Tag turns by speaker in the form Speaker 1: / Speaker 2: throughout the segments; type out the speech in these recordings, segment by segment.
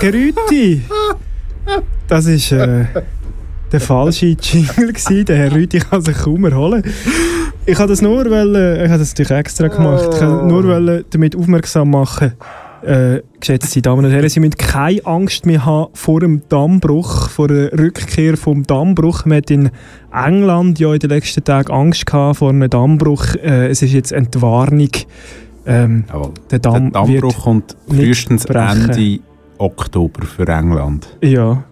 Speaker 1: Gegen Rüti. Das ist äh, der falsche Jingle gewesen. Der Herr Rüti kann sich kaum erholen. Ich habe das nur, weil, äh, ich habe das natürlich extra gemacht. Ich nur weil, damit aufmerksam machen, äh, geschätzte Damen und Herren, Sie müssen keine Angst mehr haben vor dem Dammbruch, vor der Rückkehr vom Dammbruch. Man hat in England ja in den letzten Tagen Angst gehabt vor einem Dammbruch. Äh, es ist jetzt Entwarnung. Ähm,
Speaker 2: der, Damm der Dammbruch kommt frühestens Ende Oktober für England.
Speaker 1: Ja.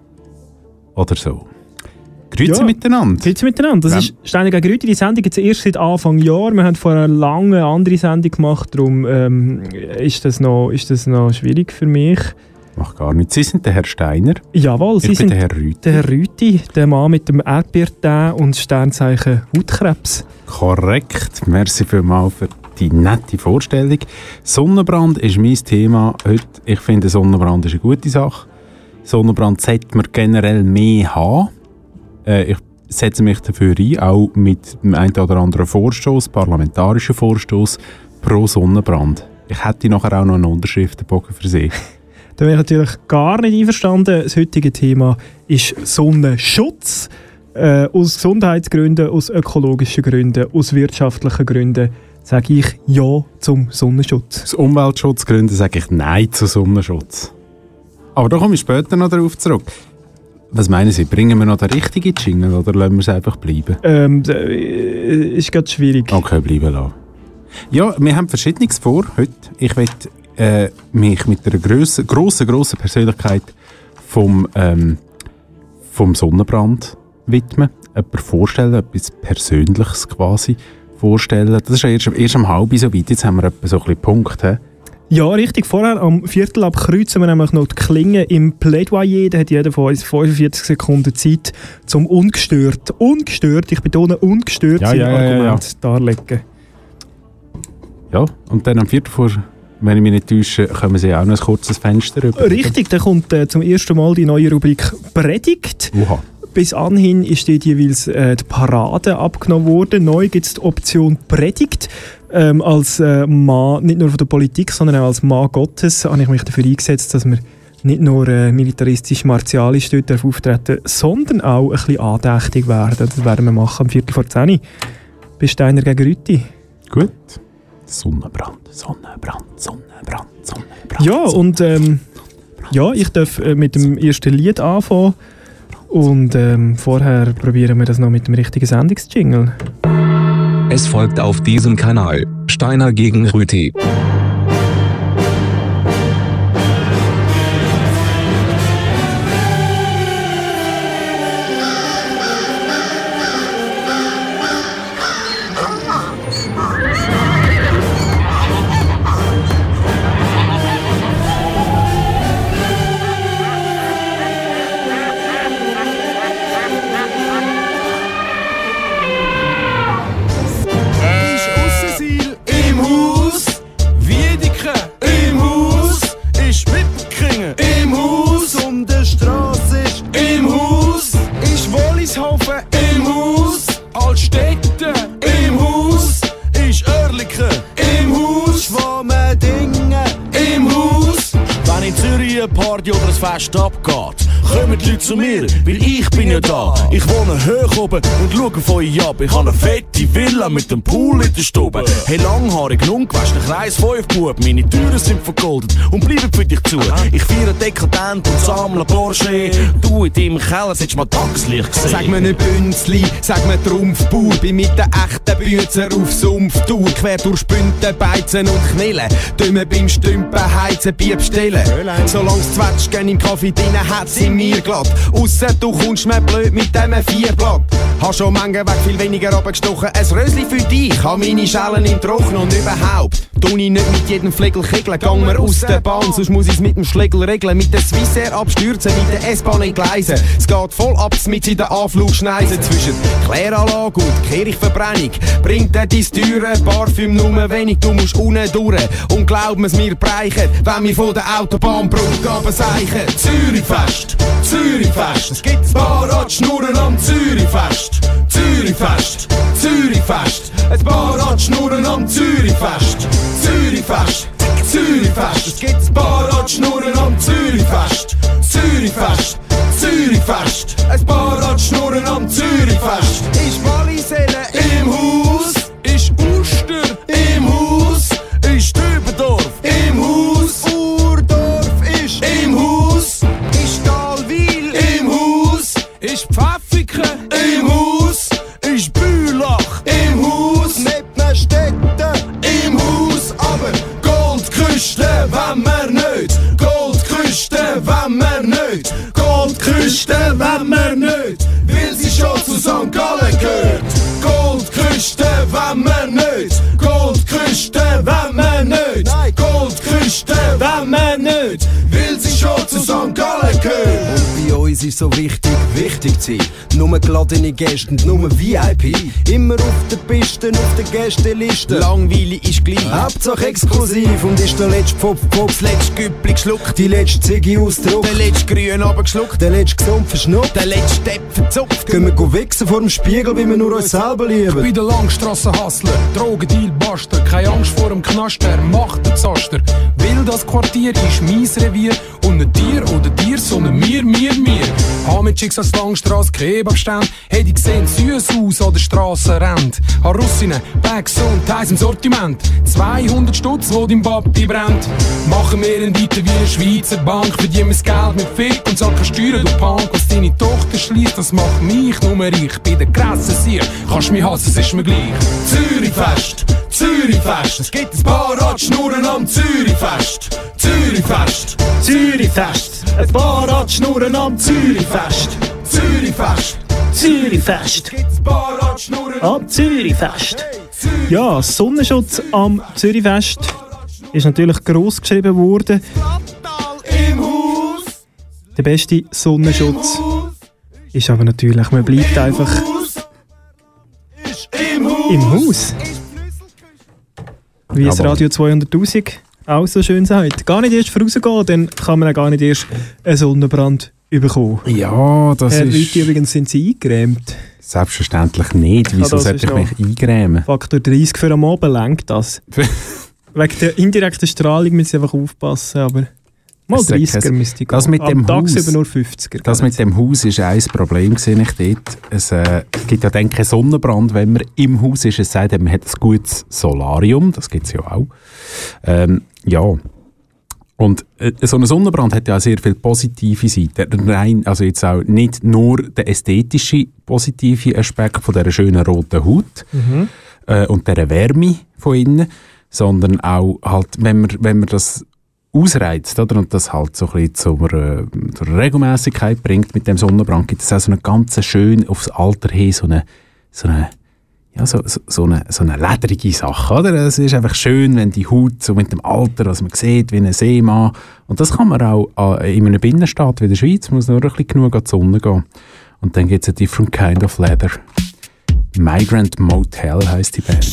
Speaker 2: Oder so. Grüezi ja, miteinander.
Speaker 1: Grüezi miteinander. Das ja. ist Steine gegen Rüti. Die Sendung jetzt erst seit Anfang Jahr. Wir haben vor einer langen andere Sendung gemacht. Darum ähm, ist, das noch, ist das noch schwierig für mich.
Speaker 2: Macht gar nichts. Sie sind der Herr Steiner.
Speaker 1: Jawohl, Sie
Speaker 2: ich
Speaker 1: sind
Speaker 2: der Herr Rüti.
Speaker 1: Der Herr Rüti, der Mann mit dem Erdbeertee und Sternzeichen Hautkrebs.
Speaker 2: Korrekt. Merci vielmals für die nette Vorstellung. Sonnenbrand ist mein Thema heute. Ich finde, Sonnenbrand ist eine gute Sache. Sonnenbrand sollte man generell mehr haben. Äh, ich setze mich dafür ein, auch mit dem einen oder anderen Vorstoß, parlamentarischen Vorstoß pro Sonnenbrand. Ich hätte nachher auch noch einen Unterschriftenbogen für Sie.
Speaker 1: da wäre ich natürlich gar nicht einverstanden. Das heutige Thema ist Sonnenschutz. Äh, aus Gesundheitsgründen, aus ökologischen Gründen, aus wirtschaftlichen Gründen sage ich Ja zum Sonnenschutz.
Speaker 2: Aus Umweltschutzgründen sage ich Nein zum Sonnenschutz. Aber da komme ich später noch darauf zurück. Was meinen Sie, bringen wir noch den richtigen Jingle oder lassen wir es einfach bleiben?
Speaker 1: Ähm, äh, ist gerade schwierig.
Speaker 2: Okay, bleiben lassen. Ja, wir haben Verschiedenes vor heute. Ich möchte äh, mich mit einer grossen, grossen, grossen Persönlichkeit vom, ähm, vom Sonnenbrand widmen. Jemand vorstellen, etwas Persönliches quasi vorstellen. Das ist ja erst, erst am halb so weit. Jetzt haben wir etwa so ein bisschen Punkt. He?
Speaker 1: Ja, richtig. Vorher am Viertel ab kreuzen wir nämlich noch die Klinge im Plädoyer. Da hat jeder von uns 45 Sekunden Zeit, zum ungestört, ungestört, ich betone ungestört,
Speaker 2: ja,
Speaker 1: sein
Speaker 2: ja,
Speaker 1: Argument
Speaker 2: ja,
Speaker 1: darlegen.
Speaker 2: Ja, und dann am Viertel vor wenn ich mich nicht täusche, kommen Sie auch noch ein kurzes Fenster rüber.
Speaker 1: Richtig, da kommt äh, zum ersten Mal die neue Rubrik Predigt.
Speaker 2: Oha.
Speaker 1: Bis anhin ist dort jeweils äh, die Parade abgenommen worden. Neu gibt es die Option Predigt. Ähm, als äh, Mann, nicht nur von der Politik, sondern auch als Mann Gottes, habe ich mich dafür eingesetzt, dass wir nicht nur äh, militaristisch-martialisch dort auftreten sondern auch ein bisschen andächtig werden. Das werden wir machen am Viertel vor 10 Bist einer gegen Rüti?
Speaker 2: Gut. Sonnenbrand, Sonnenbrand, Sonnenbrand, Sonnenbrand.
Speaker 1: Ja, und ähm, ja, ich darf äh, mit dem ersten Lied anfangen. Und ähm, vorher probieren wir das noch mit dem richtigen Sendungsjingle.
Speaker 3: Es folgt auf diesem Kanal Steiner gegen Rüti.
Speaker 4: Ich wohne hoch oben und schaue von euch ab. Ich habe eine fette Villa mit einem Pool in der Stube. Hey, langhaarig, ungewaschen, Kreis 5 Bub. Meine Türen sind vergoldet und bleiben für dich zu. Ich feiere dekadent und sammle Porsche. Du in deinem Keller solltest mal Tageslicht sehen.
Speaker 5: Sag mir nicht Bünzli, sag mir Trumpfbauer. Bin mit der echten Bützer auf Sumpftour. Quer durch Spünten, Beizen und Knillen. Dümmer beim Stümpen, Heizen, Bieb stellen. Solang's Zwetschgen im Kaffee drin hat, sind mir glatt. Ausser du kommst mir blöd mit dem Vierblatt. Hast schon Menge weg viel weniger abgestochen. Ein Rösli für dich, hab meine Schellen im Trocken und überhaupt. Ich nicht mit jedem Flegel kegeln, gang mir aus der Bahn, sonst muss ich's mit dem Schlegel regeln. Mit der Swissair abstürzen, mit der S-Bahn entgleisen. Es geht voll ab mit in der Anflugschneise zwischen Kläranlage und Kirchverbrennung. Bringt dir dein teure Parfüm nur wenig, du musst unten durch. Und glaub mir's, wir breichen, wenn wir von der Autobahnbrücke abseichen. Zürichfest, Zürichfest, es gibt Fahrradschnurren am Zürichfest. Zürichfest, Zürichfest, ein paar Radschnurren am Zürichfest. Zürichfest, Zürichfest. Zürichfest. Es gibt ein paar Radschnurren am Zürichfest. Zürichfest, Zürichfest. Ein paar Radschnurren am ist
Speaker 6: so wichtig, wichtig zu sein. Nur geladene Gäste und nur VIP. Immer auf der Piste, auf der Gästeliste.
Speaker 5: Langweilig ist gleich.
Speaker 6: Hauptsache exklusiv und ist der letzte Pop Pop.
Speaker 5: Das letzte Güppli geschluckt.
Speaker 6: Die letzte Ziggy ausdruck.
Speaker 5: Der letzte Grün abgeschluckt.
Speaker 6: Der letzte gesund verschnuppt.
Speaker 5: Der letzte Depp verzupft.
Speaker 6: Gehen wir go wichsen vor dem Spiegel, wie wir nur uns selber lieben.
Speaker 7: Bei der Langstrasse Hustler, Drogendeal Baster, keine Angst vor dem Knaster, macht den Zaster. Weil das Quartier ist mein Revier und nicht dir oder dir, sondern mir, mir, mir. Hab mit Chicks Langstrasse Kebabstand, hätte ich gesehen, süß aus an der Strasse rennt. Ha Russinnen, Bags und im Sortiment. 200 Stutz, wo dein Papi brennt. Machen wir einen weiter wie eine Schweizer Bank, verdienen das Geld mit Fick und zahl keine Steuern, du Punk. Was deine Tochter schließt, das macht mich nur ich. Bei der krassen Sieg, kannst mich hassen, es ist mir gleich.
Speaker 5: Zürichfest, Zürichfest. Es gibt ein paar Radschnurren am Zürichfest. Zürichfest,
Speaker 1: Zürichfest. Ein paar Radschnurren am Zürichfest.
Speaker 5: Zürichfest.
Speaker 1: Zürichfest.
Speaker 5: Es gibt ein
Speaker 1: Am Zürichfest. Ja, Sonnenschutz am Zürichfest ist natürlich gross geschrieben worden. Der beste Sonnenschutz ist aber natürlich, man bleibt einfach
Speaker 5: im Haus.
Speaker 1: Wie es. Radio 200'000 auch so schön sagt. Gar nicht erst vorausgehen, dann kann man auch gar nicht erst einen Sonnenbrand bekommen.
Speaker 2: Ja, das
Speaker 1: Herr
Speaker 2: ist
Speaker 1: Leute, übrigens sind sie eingerämt.
Speaker 2: selbstverständlich nicht. Wieso
Speaker 1: das
Speaker 2: sollte ich mich eingrämen?
Speaker 1: Faktor 30 für am Abend lenkt das. Wegen der indirekten Strahlung müssen sie einfach aufpassen, aber mal
Speaker 2: Es sagt
Speaker 1: 30er
Speaker 2: kein-
Speaker 1: müsste ich
Speaker 2: das
Speaker 1: gehen.
Speaker 2: mit dem
Speaker 1: Am tagsüber
Speaker 2: Haus-
Speaker 1: nur 50er.
Speaker 2: Das
Speaker 1: gell?
Speaker 2: mit dem Haus ist ein Problem, sehe ich dort. Es äh, gibt ja dann keinen Sonnenbrand, wenn man im Haus ist. Es sei denn, man hat ein gutes Solarium, das gibt es ja auch. Ähm, ja. Und äh, so ein Sonnenbrand hat ja auch sehr viele positive Seiten. Rein, also jetzt auch nicht nur der ästhetische positive Aspekt von dieser schönen roten Haut äh, und dieser Wärme von innen, sondern auch halt, wenn man, wenn man das ausreizt oder, und das halt so ein bisschen zur, äh, zur Regelmäßigkeit bringt mit dem Sonnenbrand, gibt es auch so eine ganz schön aufs Alter hin so eine, so eine ja, so, so, eine, so eine lederige Sache, oder? Es ist einfach schön, wenn die Haut so mit dem Alter, was man sieht, wie ein Seemann. Und das kann man auch äh, in einem Binnenstaat wie der Schweiz, muss nur ein bisschen genug an die Sonne gehen. Und dann gibt es a different kind of leather. Migrant Motel heißt die Band.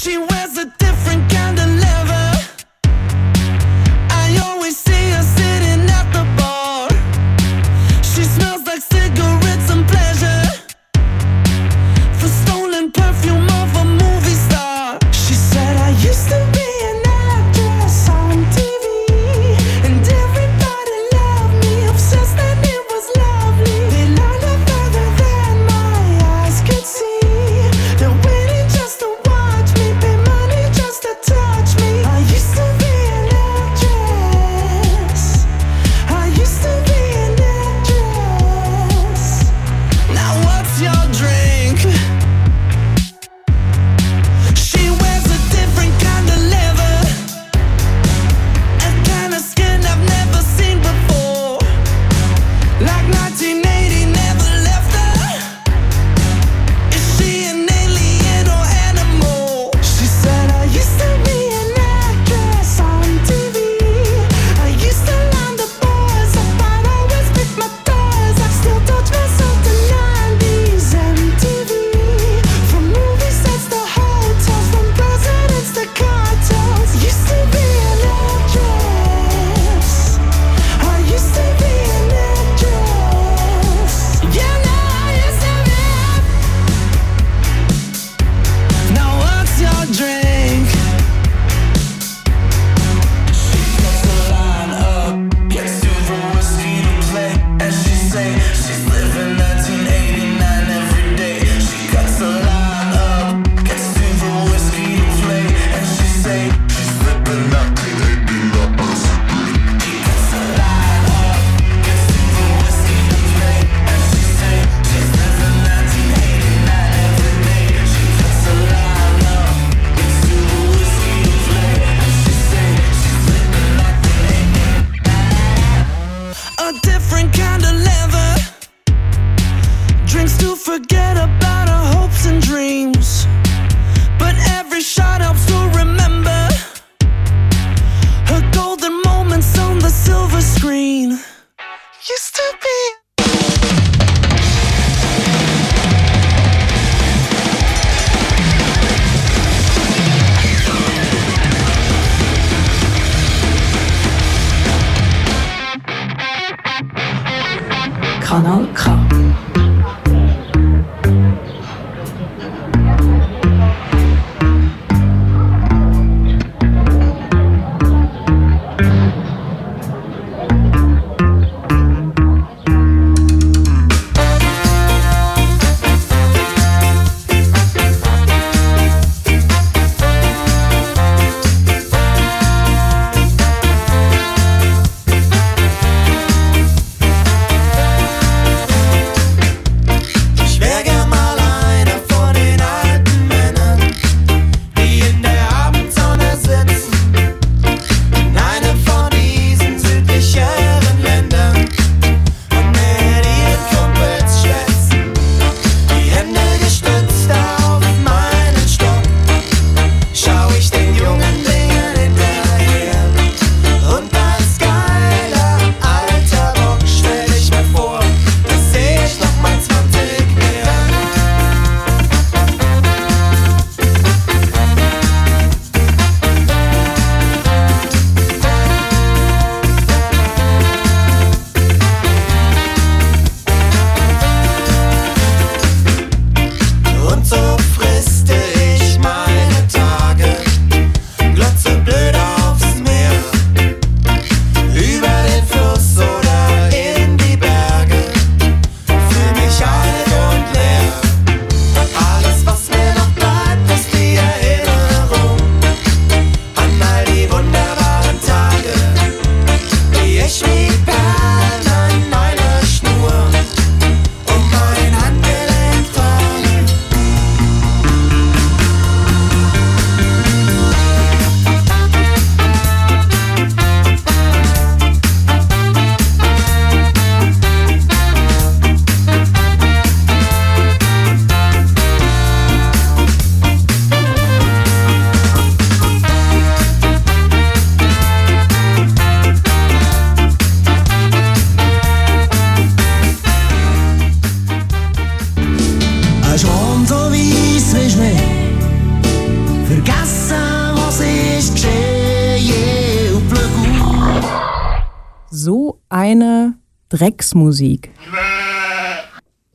Speaker 8: Drecksmusik.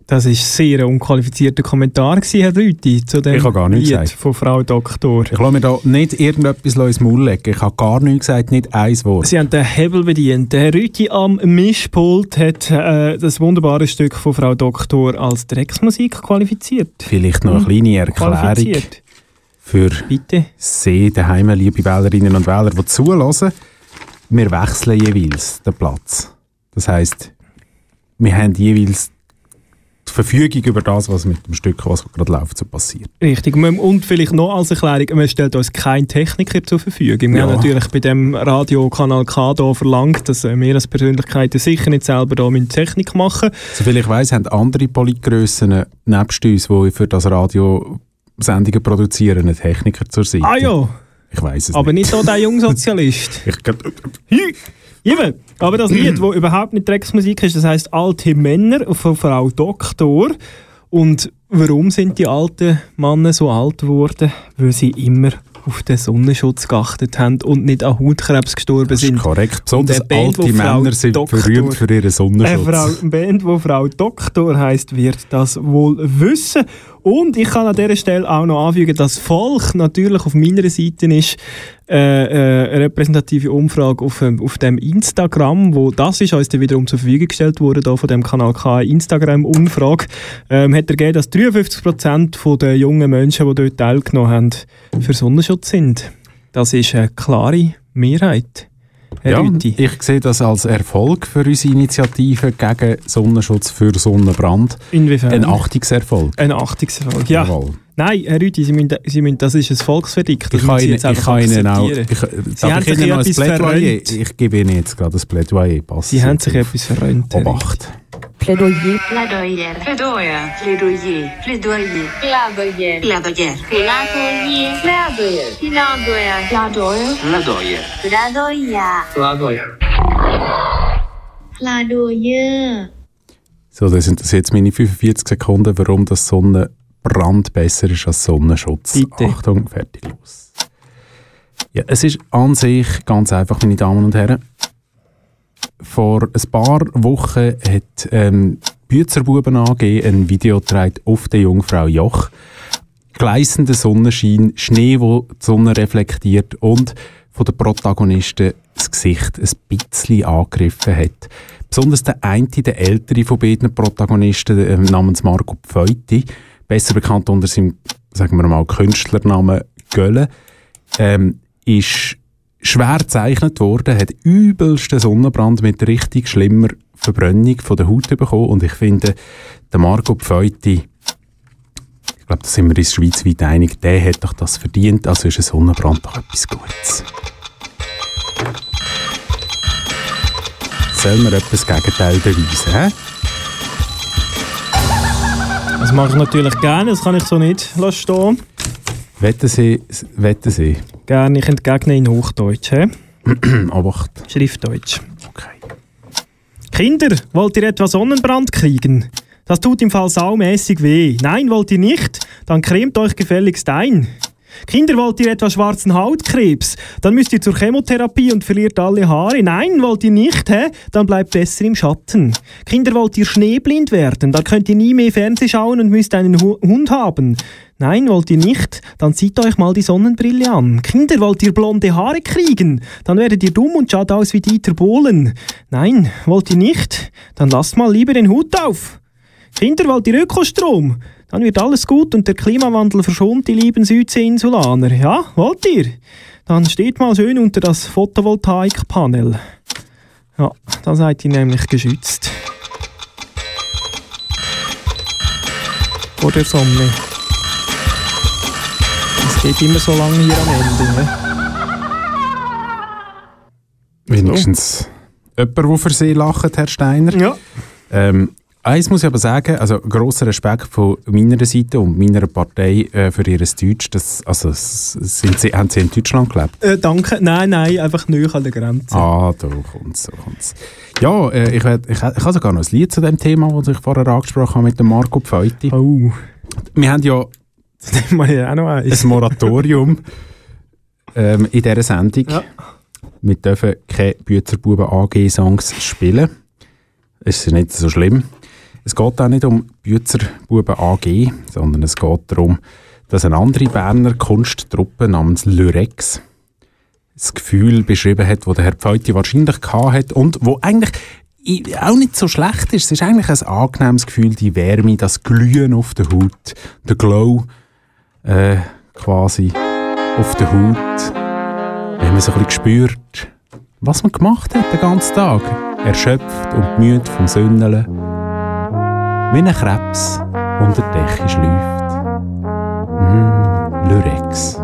Speaker 1: Das war sehr ein unqualifizierter Kommentar, Herr Rüti, zu dem
Speaker 2: Ich habe gar nichts
Speaker 1: Lied
Speaker 2: gesagt.
Speaker 1: von Frau Doktor.
Speaker 2: Ich lasse mir da nicht irgendetwas ins Maul legen. Ich habe gar nichts gesagt, nicht ein Wort.
Speaker 1: Sie haben den Hebel bedient. Der Herr Rüti am Mischpult hat äh, das wunderbare Stück von Frau Doktor als Drecksmusik qualifiziert.
Speaker 2: Vielleicht noch eine kleine Erklärung für
Speaker 1: Bitte.
Speaker 2: Sie daheim, liebe Wählerinnen und Wähler, die zulassen. Wir wechseln jeweils den Platz. Das heisst, wir haben jeweils die Verfügung über das, was mit dem Stück, was gerade läuft, so passiert.
Speaker 1: Richtig. Und vielleicht noch als Erklärung, man stellt uns keinen Techniker zur Verfügung. Wir
Speaker 2: Ja.
Speaker 1: haben natürlich bei dem Radiokanal K da verlangt, dass äh, wir als Persönlichkeiten sicher nicht selber da mit Technik machen.
Speaker 2: Soviel ich weiss, haben andere Politgrössen nebst uns, die für das Radio Sendungen produzieren, einen Techniker zur Seite.
Speaker 1: Ah ja,
Speaker 2: Ich weiss es
Speaker 1: aber
Speaker 2: nicht.
Speaker 1: nicht so der Jungsozialist.
Speaker 2: Ich,
Speaker 1: Eben, aber das Lied, das überhaupt nicht Drecksmusik ist, das heißt Alte Männer von Frau Doktor. Und warum sind die alten Männer so alt geworden? Weil sie immer auf den Sonnenschutz geachtet haben und nicht an Hautkrebs gestorben
Speaker 2: das ist
Speaker 1: sind.
Speaker 2: korrekt. Besonders
Speaker 1: eine Band,
Speaker 2: alte Männer sind
Speaker 1: Doktor-
Speaker 2: berühmt für ihren
Speaker 1: Eine
Speaker 2: Sonnenschutz.
Speaker 1: Frau, eine Band, die Frau Doktor heißt, wird das wohl wissen. Und ich kann an dieser Stelle auch noch anfügen, dass Volk natürlich auf meiner Seite ist. Äh, äh, eine repräsentative Umfrage auf, ähm, auf dem Instagram, wo das ist uns dann wiederum zur Verfügung gestellt wurde, da von dem Kanal K, Instagram-Umfrage, ähm, hat ergeben, dass 53% der jungen Menschen, die dort teilgenommen haben, für Sonnenschutz sind. Das ist eine klare Mehrheit. Herr
Speaker 2: Ja,
Speaker 1: Rüthi.
Speaker 2: ich sehe das als Erfolg für unsere Initiative gegen Sonnenschutz für Sonnenbrand.
Speaker 1: Inwiefern?
Speaker 2: Ein Achtungserfolg.
Speaker 1: Ein Achtungserfolg, ja.
Speaker 2: Jawohl.
Speaker 1: Nein, Herr Rüthi, Sie müssen, Sie müssen, das ist ein Volksverdikt. Das
Speaker 2: Ich kann Ihnen,
Speaker 1: jetzt
Speaker 2: ich
Speaker 1: einfach
Speaker 2: kann Ihnen auch. Ich,
Speaker 1: Sie haben
Speaker 2: ich
Speaker 1: sich
Speaker 2: Ihnen noch ein
Speaker 1: etwas
Speaker 2: Plädoyer?
Speaker 1: verrönt.
Speaker 2: Ich gebe Ihnen jetzt gerade ein Plädoyer. Pass
Speaker 1: Sie haben sich etwas verrönt.
Speaker 2: Obacht.
Speaker 8: Plädoyer.
Speaker 9: Plädoyer. Plädoyer. Plädoyer. Plädoyer. Plädoyer. Plädoyer. Plädoyer. Plädoyer. Plädoyer. Plädoyer.
Speaker 10: Plädoyer.
Speaker 9: Plädoyer.
Speaker 10: Plädoyer.
Speaker 2: So, das sind das jetzt meine 45 Sekunden, warum das Sonnenbrand besser ist als Sonnenschutz.
Speaker 1: Bitte.
Speaker 2: Achtung, fertig, los. Ja, es ist an sich ganz einfach, meine Damen und Herren. Vor ein paar Wochen hat ähm, Büzerbuben AG ein Video gedreht auf der Jungfrau Joch. Gleißender Sonnenschein, Schnee, wo die Sonne reflektiert und von den Protagonisten das Gesicht ein bisschen angegriffen hat. Besonders der eine, der ältere von beiden Protagonisten, äh, namens Marco Pfeuti, besser bekannt unter seinem, sagen wir mal, Künstlernamen Gölle, ähm, ist schwer gezeichnet worden, hat übelsten Sonnenbrand mit richtig schlimmer Verbrennung von der Haut bekommen und ich finde, der Marco Pfeuti, ich glaube, da sind wir uns schweizweit einig, der hat doch das verdient, also ist ein Sonnenbrand doch etwas Gutes. Soll man etwas Gegenteil beweisen, hä?
Speaker 1: Das mache ich natürlich gerne, das kann ich so nicht lassen stehen.
Speaker 2: Wetten Sie, wetten Sie.
Speaker 1: Gerne, ich entgegne in Hochdeutsch. He?
Speaker 2: Obacht.
Speaker 1: Schriftdeutsch.
Speaker 2: Okay.
Speaker 1: Kinder, wollt ihr etwa Sonnenbrand kriegen? Das tut im Fall saumäßig weh. Nein, wollt ihr nicht? Dann cremt euch gefälligst ein. Kinder, wollt ihr etwa schwarzen Hautkrebs? Dann müsst ihr zur Chemotherapie und verliert alle Haare. Nein, wollt ihr nicht, hä? Dann bleibt besser im Schatten. Kinder, wollt ihr schneeblind werden? Dann könnt ihr nie mehr Fernseh schauen und müsst einen Hu Hund haben. Nein, wollt ihr nicht? Dann zieht euch mal die Sonnenbrille an. Kinder, wollt ihr blonde Haare kriegen? Dann werdet ihr dumm und schaut aus wie Dieter Bohlen. Nein, wollt ihr nicht? Dann lasst mal lieber den Hut auf. Kinder, wollt ihr Ökostrom? Dann wird alles gut und der Klimawandel verschont die lieben Südseeinsulaner. Ja, wollt ihr? Dann steht mal schön unter das Photovoltaikpanel. Ja, da seid ihr nämlich geschützt. Vor der Sonne. Es geht immer so lange hier am Ende. Ne?
Speaker 2: Wenigstens jemand, der für Sie lacht, Herr Steiner.
Speaker 1: Ja.
Speaker 2: Ähm, eins muss ich aber sagen, also grosser Respekt von meiner Seite und meiner Partei äh, für ihr Deutsch. Das, also, sind Sie, haben Sie in Deutschland gelebt?
Speaker 1: Äh, danke. Nein, nein, einfach näher an der Grenze.
Speaker 2: Ah, da kommt's, so kommt's. Ja, äh, ich, ich, ich habe sogar noch ein Lied zu dem Thema, das ich vorher angesprochen habe mit dem Marco Pfeuti.
Speaker 1: Oh,
Speaker 2: Wir haben ja
Speaker 1: ja auch noch eins.
Speaker 2: ein Moratorium ähm, in dieser Sendung.
Speaker 1: Ja.
Speaker 2: Wir dürfen keine Büzerbuben AG-Songs spielen. Es ist nicht so schlimm. Es geht auch nicht um Büzerbuben AG, sondern es geht darum, dass eine andere Berner Kunsttruppe namens Lyrex das Gefühl beschrieben hat, das der Herr Pfeuti wahrscheinlich gehabt hat und wo eigentlich auch nicht so schlecht ist. Es ist eigentlich ein angenehmes Gefühl, die Wärme, das Glühen auf der Haut, der Glow äh, quasi auf der Haut, wenn man so ein bisschen spürt, was man gemacht hat den ganzen Tag. Erschöpft und müde vom Sünneln. Wie ein Krebs unter Decke schläft. Mm, Lyrex.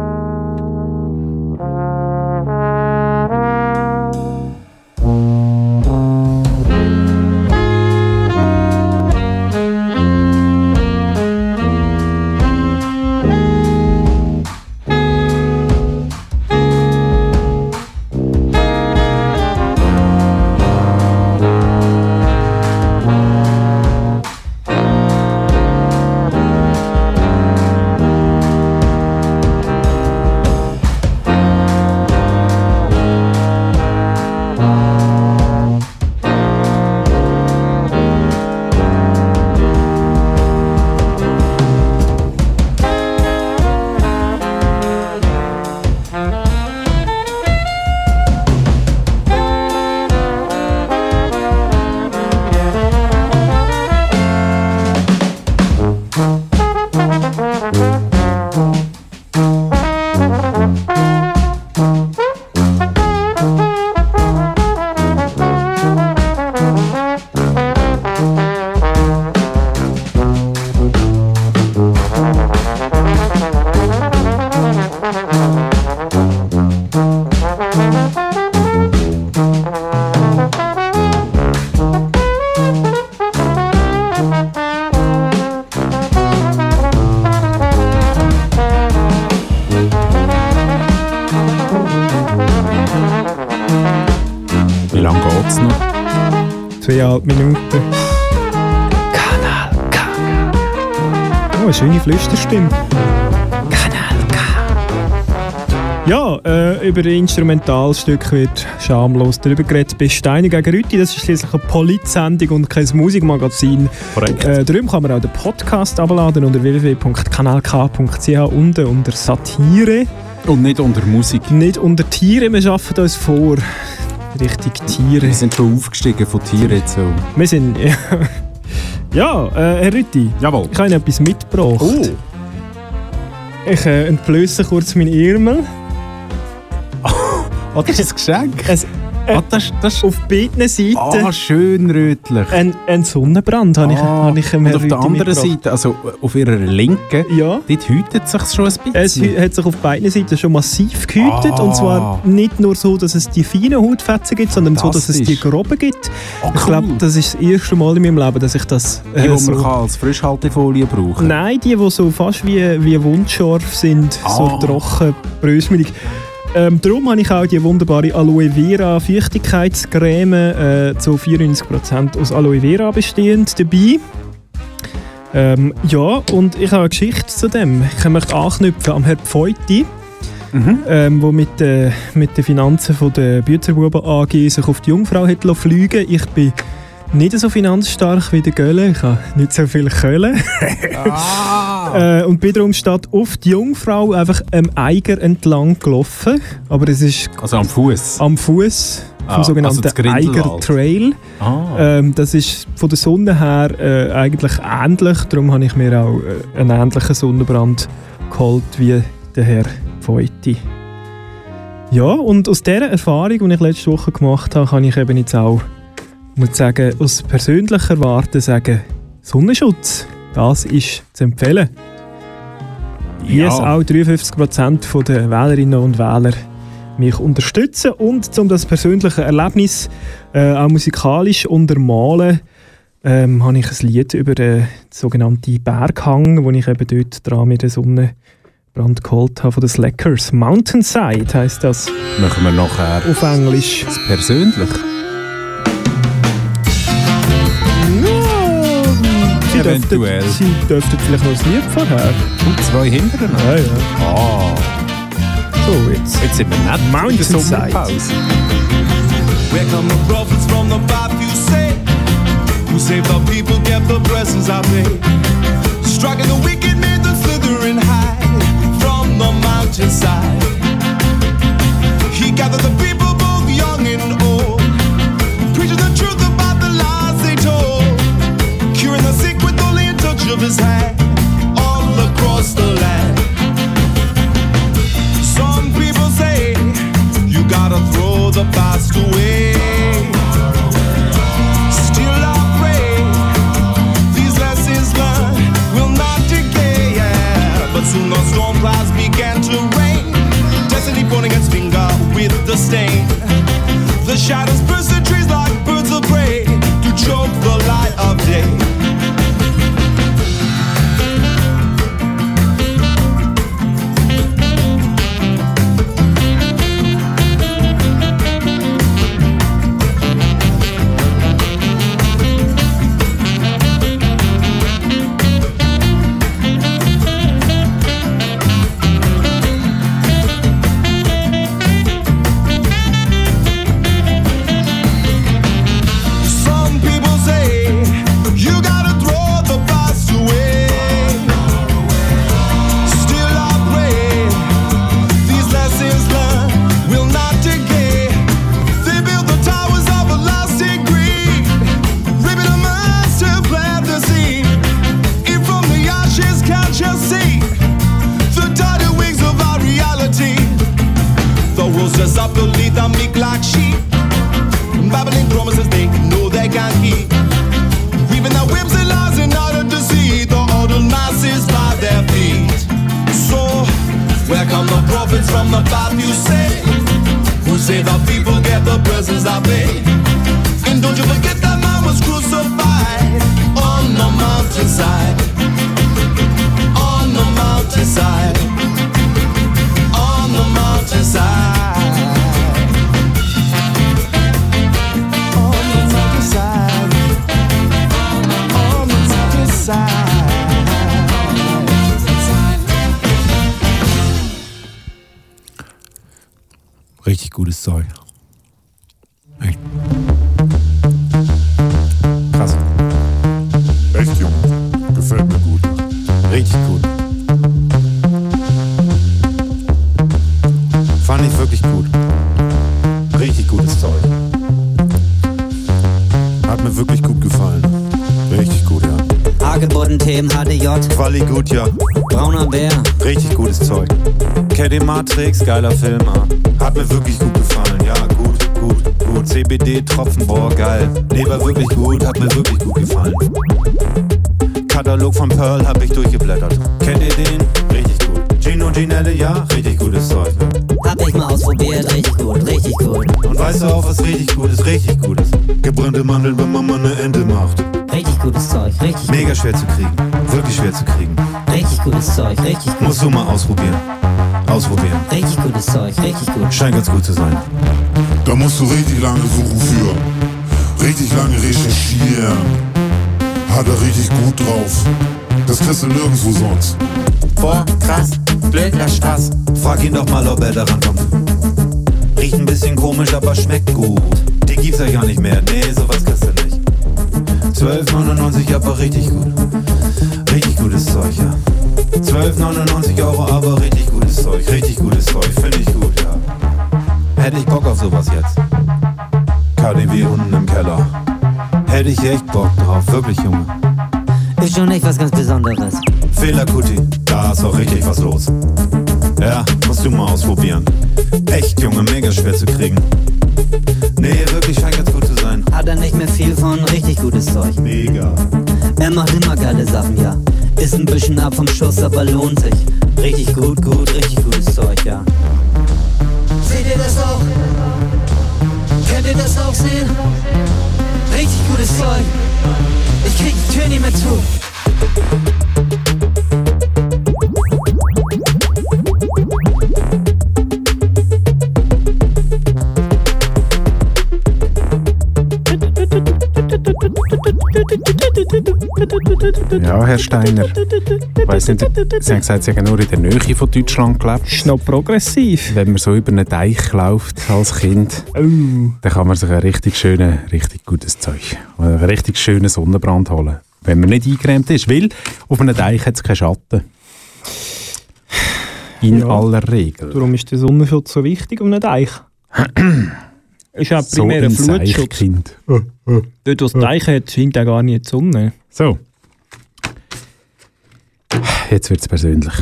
Speaker 1: Schöne Flüsterstimme. Kanal K. Ja, äh, über Instrumentalstück wird schamlos darüber geredet. Bei Steine gegen Rüti, das ist schließlich eine Politsendung und kein Musikmagazin.
Speaker 2: Korrekt.
Speaker 1: Äh, darum kann man auch den Podcast abladen unter www.kanalk.ch unten unter Satire.
Speaker 2: Und nicht unter Musik.
Speaker 1: Nicht unter Tiere, wir schaffen uns vor. Richtig Tiere.
Speaker 2: Wir sind schon aufgestiegen von Tieren.
Speaker 1: Wir sind. Ja, äh, Herr Rütti.
Speaker 2: Jawohl.
Speaker 1: Ich habe Ihnen etwas mitgebracht.
Speaker 2: Oh.
Speaker 1: Ich äh, entblöße kurz meinen Ärmel.
Speaker 2: Oh, das ist ein Geschenk.
Speaker 1: Es, äh,
Speaker 2: Ah, das, das,
Speaker 1: auf beiden Seiten
Speaker 2: ah, schön rötlich.
Speaker 1: ein, ein Sonnenbrand habe ich,
Speaker 2: Ah,
Speaker 1: habe ich
Speaker 2: und auf der anderen. Seite, also auf ihrer linken,
Speaker 1: Ja.
Speaker 2: dort hütet es sich schon ein
Speaker 1: Es
Speaker 2: bisschen.
Speaker 1: hat sich auf beiden Seiten schon massiv gehütet.
Speaker 2: Ah.
Speaker 1: Und zwar nicht nur so, dass es die feinen Hautfetzen gibt, sondern so, dass es die groben gibt.
Speaker 2: Ah,
Speaker 1: Ich glaube,
Speaker 2: cool.
Speaker 1: das ist das erste Mal in meinem Leben, dass ich das
Speaker 2: die,
Speaker 1: äh,
Speaker 2: die man
Speaker 1: so...
Speaker 2: kann als Frischhaltefolie brauchen
Speaker 1: Nein, die, die so fast wie, wie wundscharf sind, so
Speaker 2: Ah.
Speaker 1: trocken, brösmelig. Ähm, darum habe ich auch die wunderbare Aloe Vera Feuchtigkeitscreme äh, zu 94% aus Aloe Vera bestehend dabei. Ähm, ja, und ich habe eine Geschichte zu dem. Ich möchte anknüpfen am Herrn Pfeuti,
Speaker 2: Mhm.
Speaker 1: ähm, wo mit, äh, mit den Finanzen von der Bützerbuben AG sich auf die Jungfrau hat fliegen Ich bin nicht so finanzstark wie der Gölle. Ich habe nicht so viel Köln. Äh, und bin darum statt auf die Jungfrau einfach am Eiger entlang gelaufen. Aber es ist
Speaker 2: Also am Fuß.
Speaker 1: am Fuß vom
Speaker 2: Ah, also
Speaker 1: sogenannten
Speaker 2: das Grindelwald.
Speaker 1: Eiger Trail.
Speaker 2: Ah.
Speaker 1: Ähm, das ist von der Sonne her äh, eigentlich ähnlich. Darum habe ich mir auch äh, einen ähnlichen Sonnenbrand geholt wie der Herr Feuti. Ja, und aus dieser Erfahrung, die ich letzte Woche gemacht habe, kann ich eben jetzt auch, muss ich sagen, aus persönlicher Warte sagen, Sonnenschutz, das ist zu empfehlen.
Speaker 2: Ja.
Speaker 1: es auch 53% der Wählerinnen und Wähler mich unterstützen und um das persönliche Erlebnis äh, auch musikalisch untermalen, ähm, habe ich ein Lied über den sogenannten Berghang, wo ich eben dort dran mir den Sonnenbrand geholt habe von den Slackers. Mountainside heisst das
Speaker 2: Machen wir nachher
Speaker 1: auf Englisch.
Speaker 2: das persönlich.
Speaker 1: Sie dürften,
Speaker 2: Eventuell.
Speaker 1: Sie dürften vielleicht noch ein Lied vorher.
Speaker 2: Und zwei hintereinander.
Speaker 1: Ja, ja.
Speaker 2: Ah,
Speaker 1: So, jetzt.
Speaker 2: jetzt sind wir nicht in der Sommerpause.
Speaker 11: Where come the prophets from the Bible you say? Who saved the people, get the blessings I pay. Striking the wicked, made the slither and hide from the mountainside. He gathered the people,
Speaker 12: love
Speaker 13: is high.
Speaker 12: Richtig gutes Zeug. Caddy Matrix, geiler Film, ah. Hat mir wirklich gut gefallen, ja, gut, gut, gut. CBD, Tropfen, boah, geil. Nee, war wirklich gut, hat mir wirklich gut gefallen. Katalog von Pearl hab ich durchgeblättert. Kennt ihr den? Richtig gut. Gino Ginelle, ja, richtig gutes Zeug. Ne?
Speaker 13: Hab ich mal ausprobiert, richtig gut, richtig gut.
Speaker 12: Und weißt du auch, was richtig gut ist? Richtig gut ist. Gebrannte Mandeln, wenn man mal eine Ente macht.
Speaker 13: Richtig gutes Zeug, richtig
Speaker 12: Mega schwer zu kriegen. Wirklich schwer zu kriegen.
Speaker 13: Richtig gutes Zeug, richtig gut.
Speaker 12: Musst du mal ausprobieren. Ausprobieren.
Speaker 13: Richtig gutes Zeug, richtig gut.
Speaker 12: Scheint ganz gut zu sein.
Speaker 14: Da musst du richtig lange suchen für. Richtig lange recherchieren. Hat er richtig gut drauf. Das kriegst du nirgendwo sonst.
Speaker 12: Boah, krass, blöder Spaß. Frag ihn doch mal, ob er daran kommt. Riecht ein bisschen komisch, aber schmeckt gut. Die gibt's ja gar nicht mehr. Nee, sowas kriegst du nicht. 12,99 aber richtig gut. Richtig gutes Zeug, ja. 12,99 Euro, aber richtig gutes Zeug. Richtig gutes Zeug, finde ich gut, ja. Hätte ich Bock auf sowas jetzt. KDW unten im Keller. Hätte ich echt Bock drauf, wirklich, Junge.
Speaker 13: Ist schon echt was ganz Besonderes.
Speaker 12: Fehler, Kuti, da ist auch richtig was los. Ja, musst du mal ausprobieren. Echt, Junge, mega schwer zu kriegen. Nee, wirklich scheint ganz gut zu sein.
Speaker 13: Hat er nicht mehr viel von richtig gutes Zeug.
Speaker 12: Mega.
Speaker 13: Er macht immer geile Sachen, ja. Ist ein bisschen ab vom Schuss, aber lohnt sich. Richtig gut, gut, richtig gutes Zeug, ja. Seht ihr das auch? Könnt ihr das auch sehen? Richtig gutes Zeug. Ich krieg die Tür nicht mehr zu.
Speaker 2: Ja, Herr Steiner. Ich weiss nicht, Sie haben gesagt, Sie haben nur in der Nähe von Deutschland gelebt.
Speaker 1: Ist noch progressiv.
Speaker 2: Wenn man so über einen Deich läuft als Kind, dann kann man sich ein richtig schönes, richtig gutes Zeug, einen richtig schönen Sonnenbrand holen. Wenn man nicht eingerämt ist, weil auf einem Deich hat es keinen Schatten. In
Speaker 1: Ja.
Speaker 2: aller Regel.
Speaker 1: Darum ist der Sonnenschutz so wichtig um einen Deich. ist ja
Speaker 2: So
Speaker 1: primär ein
Speaker 2: ein
Speaker 1: Flutschutz. Dort, wo es Deich hat, scheint auch gar nicht die Sonne.
Speaker 2: So. Jetzt wird es persönlich.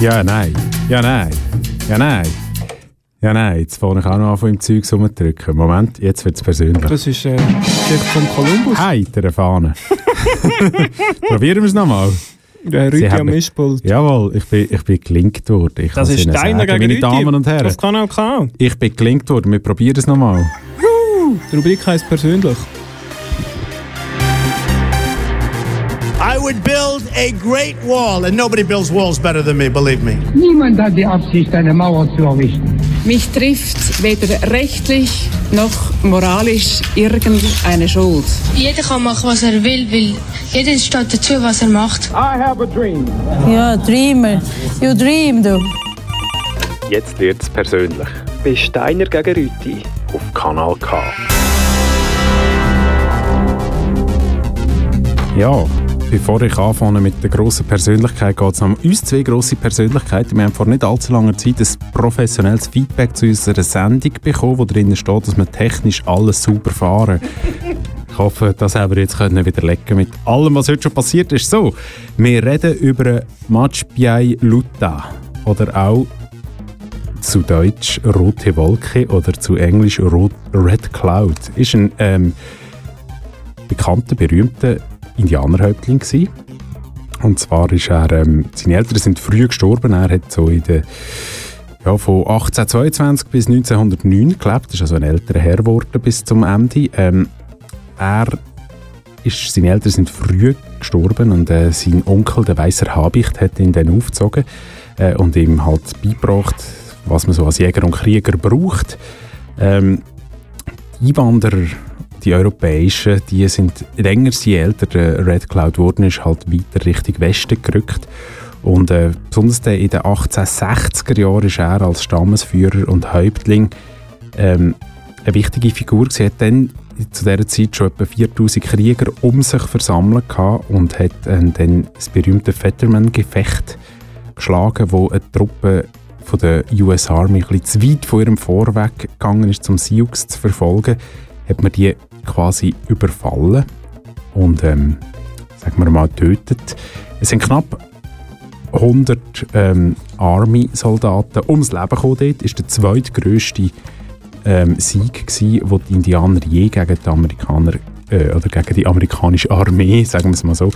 Speaker 2: Ja, nein. Ja, nein. Ja, nein. Ja, nein. Jetzt fange ich auch noch an, von im Zeug rumzudrücken. Moment, jetzt wird es persönlich.
Speaker 1: Das ist äh, vom Kolumbus.
Speaker 2: Heitere Fahne. Probieren wir es nochmal.
Speaker 1: Der
Speaker 2: Sie
Speaker 1: Rüdi am
Speaker 2: haben-
Speaker 1: Mischpult.
Speaker 2: Jawohl, ich bin, ich bin gelinkt worden. Ich
Speaker 1: Das ist
Speaker 2: Ihnen
Speaker 1: deiner
Speaker 2: sagen, meine. Damen und Herren.
Speaker 1: Das kann auch kann.
Speaker 2: Ich bin gelinkt worden. Wir probieren es nochmal.
Speaker 1: Die Rubrik heisst persönlich.
Speaker 15: Would build a great wall, and nobody builds walls better than me, believe me.
Speaker 16: Niemand hat die Absicht, eine Mauer zu errichten.
Speaker 17: Mich trifft weder rechtlich noch moralisch irgendeine Schuld.
Speaker 18: Jeder kann machen, was er will, weil jeder steht dazu, was er macht.
Speaker 16: I have a dream.
Speaker 19: Ja, Dreamer. You dream, du.
Speaker 2: Jetzt wird es persönlich.
Speaker 1: Bei Steiner gegen Rüti.
Speaker 2: Auf Kanal K. Ja, bevor ich anfange mit der grossen Persönlichkeit, geht es um uns zwei grosse Persönlichkeiten. Wir haben vor nicht allzu langer Zeit ein professionelles Feedback zu unserer Sendung bekommen, wo drinnen steht, dass wir technisch alles super fahren. Ich hoffe, das haben wir jetzt können widerlegen mit allem, was heute schon passiert ist. So, wir reden über Matchbiai Luta oder auch zu Deutsch Rote Wolke oder zu Englisch Red Cloud. Ist ein ähm, bekannter, berühmter Indianerhäuptling gsi. Und zwar ist er, ähm, seine Eltern sind früh gestorben. Er hat so in der ja, von 1822 bis 1909 gelebt. Ist also ein älterer Herr geworden bis zum Ende. Ähm, er ist, seine Eltern sind früh gestorben und äh, sein Onkel, der Weißer Habicht, hat ihn dann aufgezogen äh, und ihm halt beigebracht, was man so als Jäger und Krieger braucht. Ähm, die Einwanderer, die europäischen, die sind länger, je älter der Red Cloud geworden ist, halt weiter Richtung Westen gerückt. Und äh, besonders dann in den 1860er Jahren ist er als Stammesführer und Häuptling ähm, eine wichtige Figur. Sie hat dann zu dieser Zeit schon etwa 4000 Krieger um sich versammelt und hat ähm, dann das berühmte Fetterman-Gefecht geschlagen, wo eine Truppe von der US Army ein bisschen zu weit von ihrem Vorweg gegangen ist, um Sioux zu verfolgen, hat man die quasi überfallen und ähm, sagen wir mal getötet. Es sind knapp 100 ähm, Army-Soldaten ums Leben gekommen dort. ist der zweitgrößte ähm, Sieg gsi, wo die Indianer je gegen die Amerikaner äh, oder gegen die amerikanische Armee, sagen wir es mal so,